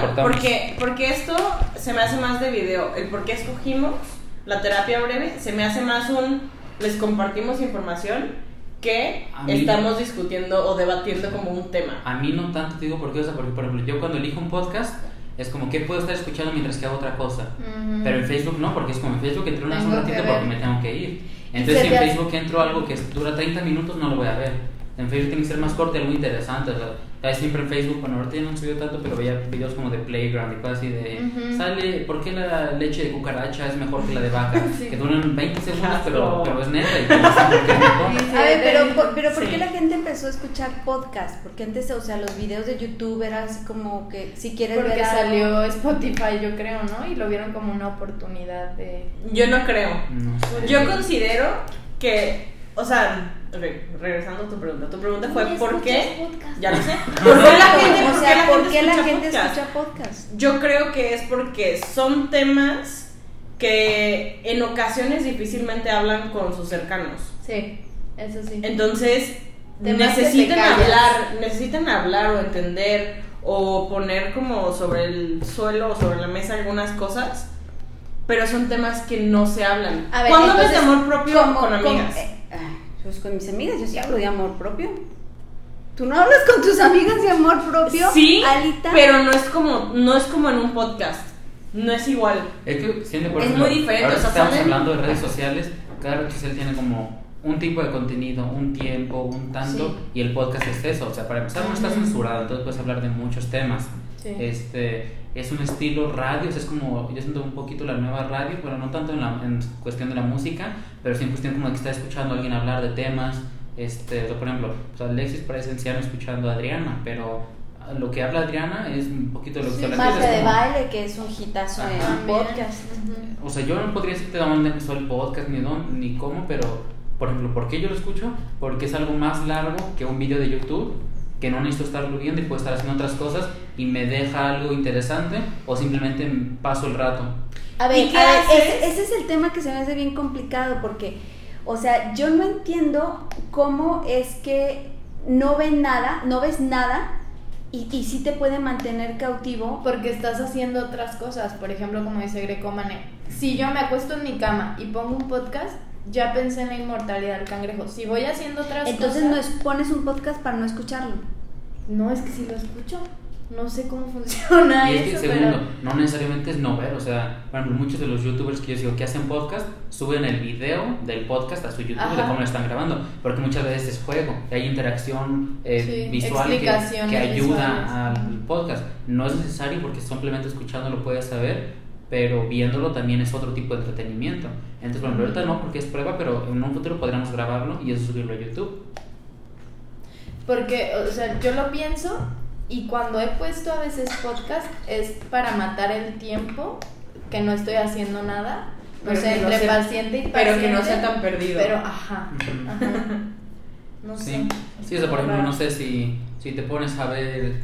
porque, porque esto se me hace más de video. El por qué escogimos la terapia breve se me hace más un les compartimos información que estamos discutiendo o debatiendo como un tema. A mí no tanto te digo por qué, o sea, porque por ejemplo, yo cuando elijo un podcast es como que puedo estar escuchando mientras que hago otra cosa. Ujú. Pero en Facebook no, porque es como en Facebook entro una un ratito que porque me tengo que ir. Entonces si en Facebook entro algo que dura 30 minutos no lo voy a ver. En Facebook tiene que ser más corto y algo interesante. O sea, siempre en Facebook, bueno, ahorita ya no han subido tanto, pero veía videos como de Playground y cosas así de... Sale, ¿por qué la leche de cucaracha es mejor que la de vaca? Sí. Que duran 20 segundos, pero, pero es neta y como dicen por A ver, pero, por- pero ¿por Sí. qué la gente empezó a escuchar podcast? Porque antes, o sea, los videos de YouTube era así como que si quieres Porque ver algo- salió Spotify, yo creo, ¿no? Y lo vieron como una oportunidad de... Yo no creo. No sé. Yo considero que, o sea, re- regresando a tu pregunta, tu pregunta fue ¿por qué? Ya lo sé. ¿Por qué la gente, o por qué sea, la ¿por gente qué la escucha gente podcast? escucha podcast? Yo creo que es porque son temas que en ocasiones difícilmente hablan con sus cercanos. Sí, eso sí. Entonces, Temas necesitan hablar, necesitan hablar o entender o poner como sobre el suelo o sobre la mesa algunas cosas, pero son temas que no se hablan. A ver, ¿Cuándo hablas de entonces, amor propio ¿cómo- con amigas? eh, pues con mis amigas, yo sí hablo de amor propio. ¿Tú no hablas con tus amigas de amor propio? sí, Alita. pero no es como no es como en un podcast. No es igual. Es que por Es ejemplo, muy diferente, Ahora o sea, estamos salen- hablando de redes sociales, cada red social tiene como un tipo de contenido, un tiempo, un tanto, Sí. y el podcast es eso. O sea, para empezar, no está censurado, entonces puedes hablar de muchos temas. Sí. Este, es un estilo radio, o sea, es como, yo siento un poquito la nueva radio, pero no tanto en, la, en cuestión de la música, pero sí en cuestión como de que está escuchando a alguien hablar de temas. Este, o sea, por ejemplo, o sea, Alexis parece anciano escuchando a Adriana, pero lo que habla Adriana es un poquito de lo que Sí, habla es de como- baile, que es un hitazo Ajá. podcast. O sea, yo no podría decirte de dónde empezó el podcast, ni dónde, ni cómo, pero, por ejemplo, ¿por qué yo lo escucho? Porque es algo más largo que un video de YouTube, que no necesito estarlo viendo y puedo estar haciendo otras cosas y me deja algo interesante o simplemente paso el rato. A ver, ¿Y qué a ver, haces? ese, ese es el tema que se me hace bien complicado porque, o sea, yo no entiendo cómo es que no ven nada, no ves nada y, y sí te puede mantener cautivo. Porque estás haciendo otras cosas. Por ejemplo, como dice Greco Mané, si yo me acuesto en mi cama y pongo un podcast, ya pensé en la inmortalidad del cangrejo. Si voy haciendo otras Entonces no cosas. es, pones un podcast para no escucharlo. No, es que si lo escucho. No sé cómo funciona y es que, eso, segundo, pero. no necesariamente es no ver, o sea, por ejemplo, muchos de los youtubers que yo sigo que hacen podcast suben el video del podcast a su YouTube de Ajá. cómo lo están grabando, porque muchas veces es juego, que hay interacción eh, Sí, visual que, que ayuda visuales. al podcast. No es necesario porque simplemente escuchando lo puedes saber, pero viéndolo también es otro tipo de entretenimiento. Entonces, bueno, ahorita no porque es prueba, pero en un futuro podríamos grabarlo y eso subirlo a YouTube. Porque, o sea, yo lo pienso y cuando he puesto a veces podcast es para matar el tiempo, que no estoy haciendo nada. Pero que no entre sea- paciente y paciente. Pero que no sea tan perdido. Pero, ajá. No sé. Sí, sí o sea, por ejemplo, no sé si, si te pones a ver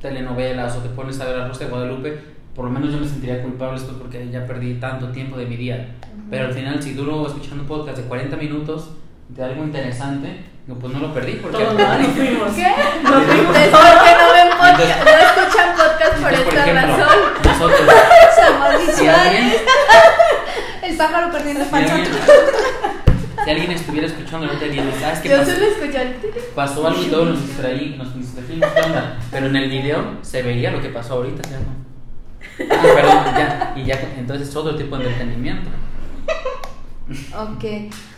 telenovelas o te pones a ver a Rosa de Guadalupe, por lo menos yo me sentiría culpable esto porque ya perdí tanto tiempo de mi día. Pero al final, si duro escuchando un podcast de 40 minutos de algo interesante, digo, pues no lo perdí porque... Todos ¿no? nos fuimos. ¿Qué? Nos fuimos Es porque no ven podcast, no escuchan podcast por Entonces, esta ejemplo, razón. nosotros, si alguien, El pájaro perdiendo panza. alguien, si alguien estuviera escuchando ahorita dice, ¿sabes qué Yo pasó? solo escuché Pasó algo y todos nos distraí, nos distrajimos, ¿qué onda? Pero en el video se veía lo que pasó ahorita, ¿sí o no? Ah, perdón, ya, y ya, entonces es otro tipo de entretenimiento. Ok.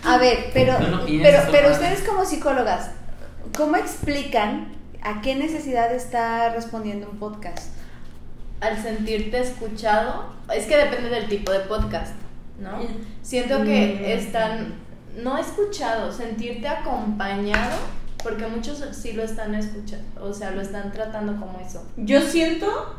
A ver, pero, No, no pienses, pero, pero ustedes como psicólogas, ¿cómo explican a qué necesidad está respondiendo un podcast? al sentirte escuchado, es que depende del tipo de podcast, ¿no? Siento que Mm. están, no escuchado, sentirte acompañado, porque muchos sí lo están escuchando, o sea, lo están tratando como eso. Yo siento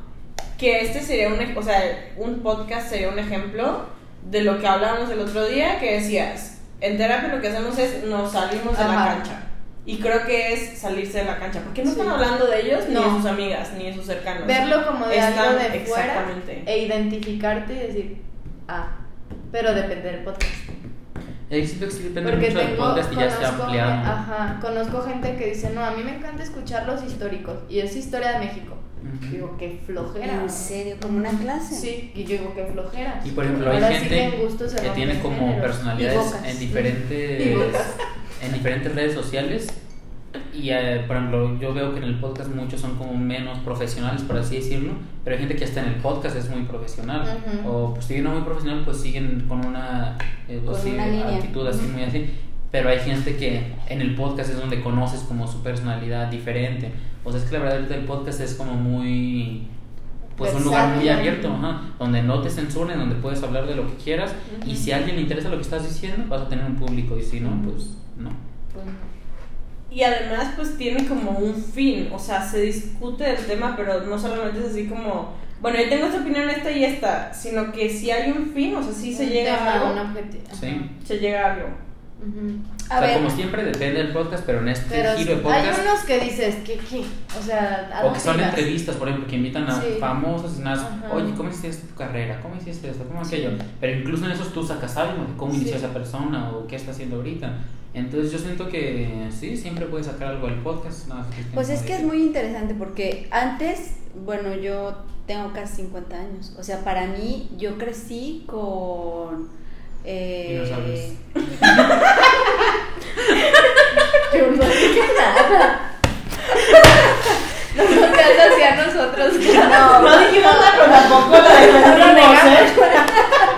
que este sería un, o sea, un podcast sería un ejemplo de lo que hablábamos el otro día, que decías, en terapia lo que hacemos es nos salimos de la cancha. Y creo que es salirse de la cancha, porque no Sí. están hablando de ellos, ni de sus amigas, ni de sus cercanos. Verlo como de Están- algo de fuera e identificarte y decir, ah, pero depende del podcast. Que sí depende Porque mucho del tengo, podcast y ya se ampliado. ajá, conozco gente que dice, no, a mí me encanta escuchar los históricos y es historia de México. Digo, qué flojera. En serio, como una clase. Sí, y yo digo, qué flojera. Y por ejemplo, hay Ahora gente que tiene como géneros. Personalidades en diferentes en diferentes redes sociales. Y eh, por ejemplo yo veo que en el podcast muchos son como menos profesionales por así decirlo pero hay gente que hasta en el podcast es muy profesional. O pues si no muy profesional pues siguen con una eh, Con sí, una línea. actitud así muy así. Pero hay gente que en el podcast es donde conoces como su personalidad diferente o sea es que la verdad ahorita el podcast es como muy pues un lugar muy abierto ajá, donde no te censuren donde puedes hablar de lo que quieras y si a alguien le interesa lo que estás diciendo vas a tener un público y si no pues no Pues, Y además, pues tiene como un fin, o sea, se discute el tema, pero no solamente es así como, bueno, yo tengo esta opinión, esta y esta, sino que si hay un fin, o sea, sí se un llega tema, a algo, un objetivo. Sí. Se llega a algo. Ujú. A o sea, ver, como siempre depende del podcast, pero en este Pero giro de hay podcast, unos que dices, ¿qué, qué? O sea, ¿a o que son ibas? entrevistas, por ejemplo, que invitan a Sí. famosos y nada, Ajá. oye, ¿cómo hiciste tu carrera? ¿Cómo hiciste esto? ¿Cómo aquello? Pero incluso en esos tú sacas algo de cómo Sí. inició esa persona o qué está haciendo ahorita. Entonces yo siento que sí, siempre puedes sacar algo del podcast. que Pues es que es muy interesante porque antes, bueno, yo tengo casi 50 años. O sea, para mí, yo crecí con. Eh, Dinosaurios. Yo no dije nada. No nos seas así a nosotros. No, No dijimos nada, pero tampoco la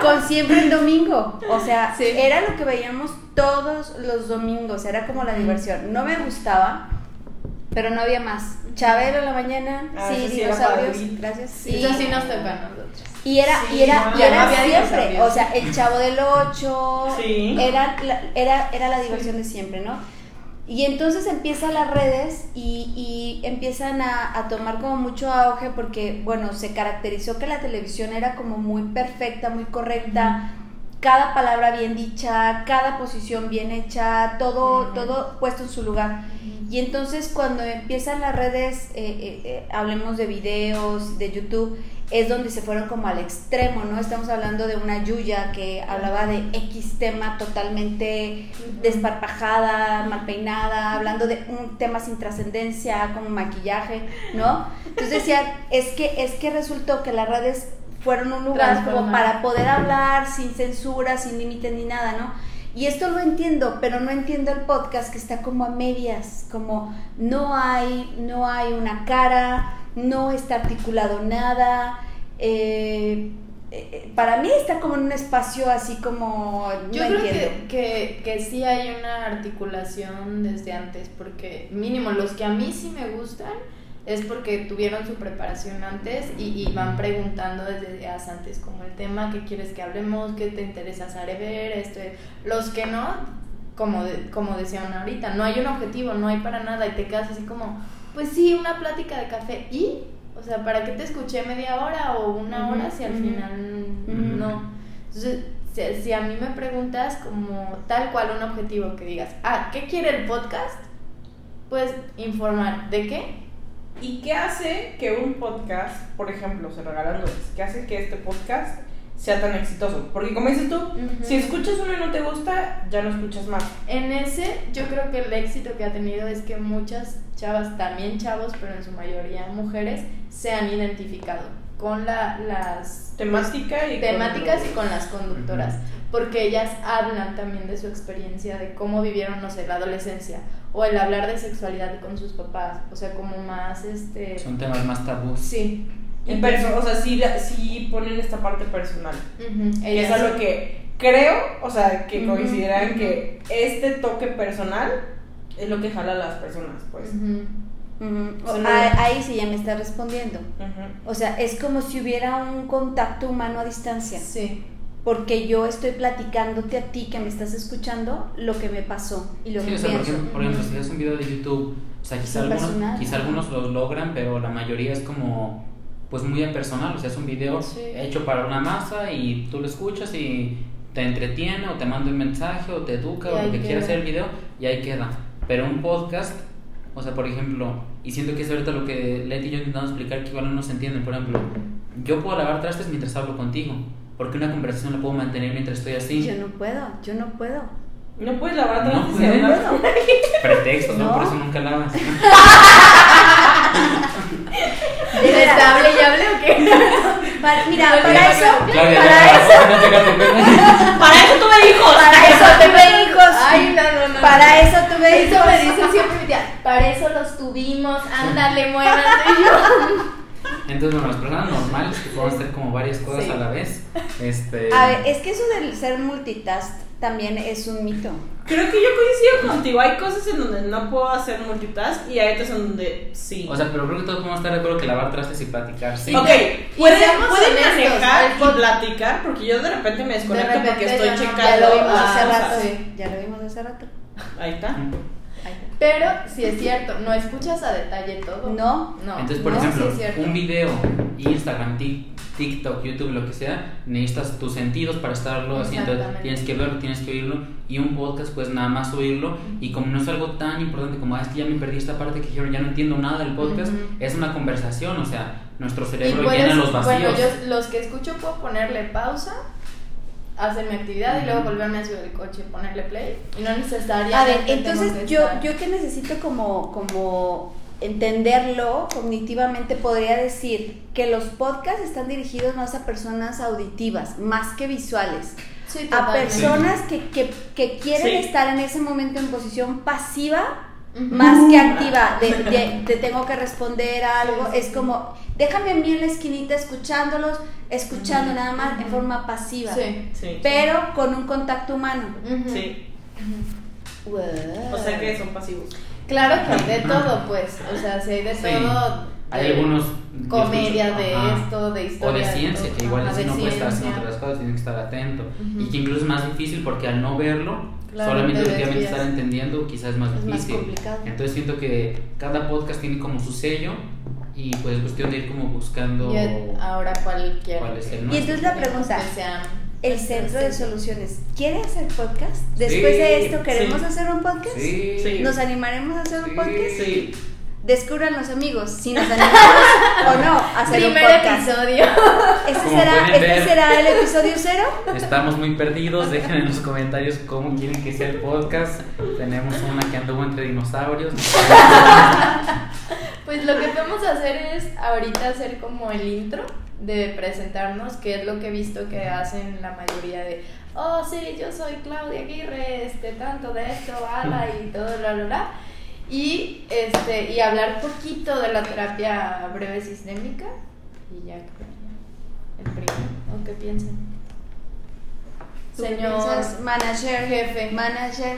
con siempre en domingo. O sea, Sí. era lo que veíamos todos los domingos. Era como la diversión. No me gustaba, pero no había más. Chabelo en la mañana, Ah, sí, sí dinosaurios. padrito. Gracias. Sí. Eso sí nos toca a nosotros. Y era, Sí, y era, no, y era no siempre, o sea, el chavo del 8, Sí. era, la, era, era la diversión de siempre, ¿no? Y entonces empiezan las redes y, y empiezan a, a tomar como mucho auge porque, bueno, se caracterizó que la televisión era como muy perfecta, muy correcta, cada palabra bien dicha, cada posición bien hecha, todo, todo puesto en su lugar. Y entonces cuando empiezan las redes, eh, eh, eh, hablemos de videos, de YouTube, es donde se fueron como al extremo, ¿no? Estamos hablando de una Yuya que hablaba de X tema totalmente desparpajada, mal peinada, hablando de un tema sin trascendencia, como maquillaje, ¿no? Entonces decían, es que, es que resultó que las redes fueron un lugar como para poder hablar sin censura, sin límites ni nada, ¿no? Y esto lo entiendo, pero no entiendo el podcast que está como a medias, como no hay, no hay una cara, no está articulado nada. eh, eh, para mí está como en un espacio así como no Yo creo entiendo. que, que, que sí hay una articulación desde antes, porque mínimo los que a mí sí me gustan es porque tuvieron su preparación antes y, y van preguntando desde días antes como el tema que quieres que hablemos, qué te interesa saber, este, los que no, como, de- como decían ahorita, no hay un objetivo, no hay para nada y te quedas así como, pues sí, una plática de café y, o sea, ¿para qué te escuché media hora o una hora si al final no? Entonces, si, si a mí me preguntas como tal cual un objetivo que digas, ah, ¿qué quiere el podcast? Pues informar. ¿De qué? ¿Y qué hace que un podcast, por ejemplo, se regalan nudes, qué hace que este podcast sea tan exitoso? Porque como dices tú, si escuchas uno y no te gusta, ya no escuchas más. En ese, yo creo que el éxito que ha tenido es que muchas chavas, también chavos, pero en su mayoría mujeres, se han identificado con la, las Temática y temáticas con- y con las conductoras, porque ellas hablan también de su experiencia, de cómo vivieron, no sé, la adolescencia, o el hablar de sexualidad con sus papás, o sea, como más, este... Son temas más tabús. Sí. Y perso- o sea, sí, sí ponen esta parte personal. Y es algo que creo, o sea, que coincidirán ujú. que este toque personal es lo que jala a las personas, pues. Ujú. Ujú. O sea, no- Ah, Ahí sí ya me está respondiendo. Ujú. O sea, es como si hubiera un contacto humano a distancia. Sí. Porque yo estoy platicándote a ti que me estás escuchando lo que me pasó y lo Sí, que o sea, por pienso. ejemplo, por ejemplo, si ves un video de YouTube, o sea, quizá algunos, personal, quizá algunos los logran, pero la mayoría es como, pues muy impersonal, o sea, es un video Sí. hecho para una masa y tú lo escuchas y te entretiene o te manda un mensaje o te educa Y o ahí lo que quiera hacer el video y ahí queda. Pero un podcast, o sea, por ejemplo, y siento que es ahorita lo que Leti y yo intentamos explicar que igual no nos entienden, por ejemplo, yo puedo lavar trastes mientras hablo contigo, porque una conversación la puedo mantener mientras estoy así. Yo no puedo, yo no puedo. No puedes lavar No trastes puedes. hablar. Pretextos, ¿no? No. Por eso nunca lavas. De ¿Les veras. hable y hable o qué? Para- mira, Claudia, para eso, Claudia, para eso, no. Para eso tuve hijos. para eso tuve hijos. Ay, no, no, no. Para eso tuve Eso hijos. me dice siempre mi tía. Para eso los tuvimos. Ándale, muévanse. Entonces, bueno, las personas normales que pueden hacer como varias cosas Sí. a la vez. Este, A ver, es que eso del ser multitask también es un mito. Creo que yo coincido contigo. Hay cosas en donde no puedo hacer multitask y hay otras en donde sí. O sea, pero creo que todos podemos estar de acuerdo que lavar trastes y platicar, sí. ok, pueden, pueden honestos, manejar y platicar porque yo de repente me desconecto De repente porque estoy no, checando. Ya lo vimos hace rato. sí. Ya lo vimos hace rato. Ahí está. Pero si es cierto, no escuchas a detalle todo. No. No. Entonces, por no, ejemplo, sí un video, Instagram, Tik- TikTok, YouTube, lo que sea, necesitas tus sentidos para estarlo haciendo. Tienes que verlo, tienes que oírlo. Y un podcast, pues nada más oírlo. Y como no es algo tan importante como, ah, es que ya me perdí esta parte que dijeron, ya no entiendo nada del podcast, es una conversación. O sea, nuestro cerebro puedes- llena los vacíos. Bueno, yo los que escucho puedo ponerle pausa, hacer mi actividad y luego volverme a subir el coche y ponerle play. Y no necesariamente. A ver, entonces que yo, estar- yo que necesito como, como entenderlo cognitivamente, podría decir que los podcasts están dirigidos más a personas auditivas, más que visuales. Sí, A personas que, que, que quieren Sí. estar en ese momento en posición pasiva más que activa, de, de- te tengo que responder a algo, es como, déjame a mí en la esquinita escuchándolos, escuchando nada más en forma pasiva, Sí. Sí. pero con un contacto humano. Sí. O sea que son pasivos. Claro que hay de todo, pues. O sea, si hay de Sí. todo. Hay de algunos. Comedia escucho, de ajá, esto, de O historia. de ciencia, todo. que igual de no puede estar haciendo otras cosas, tiene que estar atento. Ujú. Y que incluso es más difícil porque al no verlo, Claro, solamente te efectivamente desvías. estar entendiendo, quizás es más Es más difícil. complicado. Entonces siento que cada podcast tiene como su sello y pues es cuestión de ir como buscando. Ahora cuál quiere. ¿Cuál es el Y entonces la pregunta, Que sean- el centro de soluciones, ¿quiere hacer podcast? Después Sí, de esto, ¿queremos sí. hacer un podcast? Sí. Sí. ¿Nos animaremos a hacer un podcast? Sí. Descubran los amigos si nos animamos o no a hacer un Primer podcast. episodio. ¿Este será, este será el episodio cero? Estamos muy perdidos, dejen en los comentarios cómo quieren que sea el podcast. Tenemos una que anduvo entre dinosaurios. Pues lo que podemos hacer es ahorita hacer como el intro de presentarnos, que es lo que he visto que hacen la mayoría de, oh sí, yo soy Claudia Aguirre, este tanto de esto, ala y todo, bla, bla, bla. Y, este, y hablar poquito de la terapia breve sistémica y ya el primero, ¿o qué piensan? ¿Tú qué Señor manager, jefe. manager,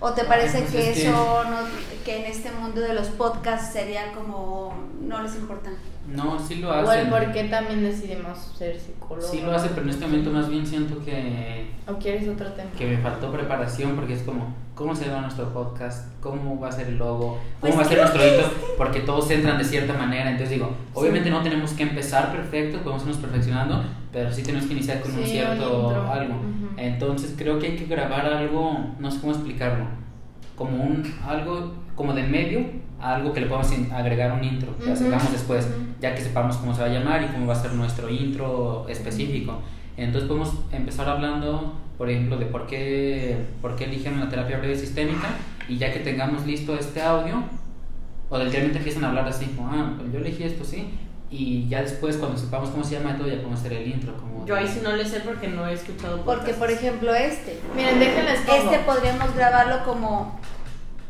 ¿o te parece pues que es que- eso, no, que en este mundo de los podcasts sería como, no les importa? No, sí lo o el por qué también decidimos ser psicólogos. Sí lo hace, pero en este momento más bien siento que, ¿O quieres otro tema? que me faltó preparación porque es como, ¿cómo se llama nuestro podcast? ¿Cómo va a ser el logo? ¿Cómo Pues va a ser nuestro intro? Porque todos entran de cierta manera. Entonces digo, obviamente no tenemos que empezar perfecto, podemos irnos perfeccionando, pero sí tenemos que iniciar con un cierto un algo. Entonces creo que hay que grabar algo, no sé cómo explicarlo, como un algo como de medio algo que le podamos agregar un intro, que Ujú, hagamos después, ujú. ya que sepamos cómo se va a llamar y cómo va a ser nuestro intro específico. Entonces podemos empezar hablando, por ejemplo, de por qué, por qué eligieron la terapia breve sistémica y ya que tengamos listo este audio, o del realmente empiezan a hablar así, como, ah, pues yo elegí esto, sí, y ya después cuando sepamos cómo se llama todo ya podemos hacer el intro. Como Yo ahí sí no le sé porque no he escuchado Porque, podcasts. por ejemplo, este, Miren, déjenles este podríamos grabarlo como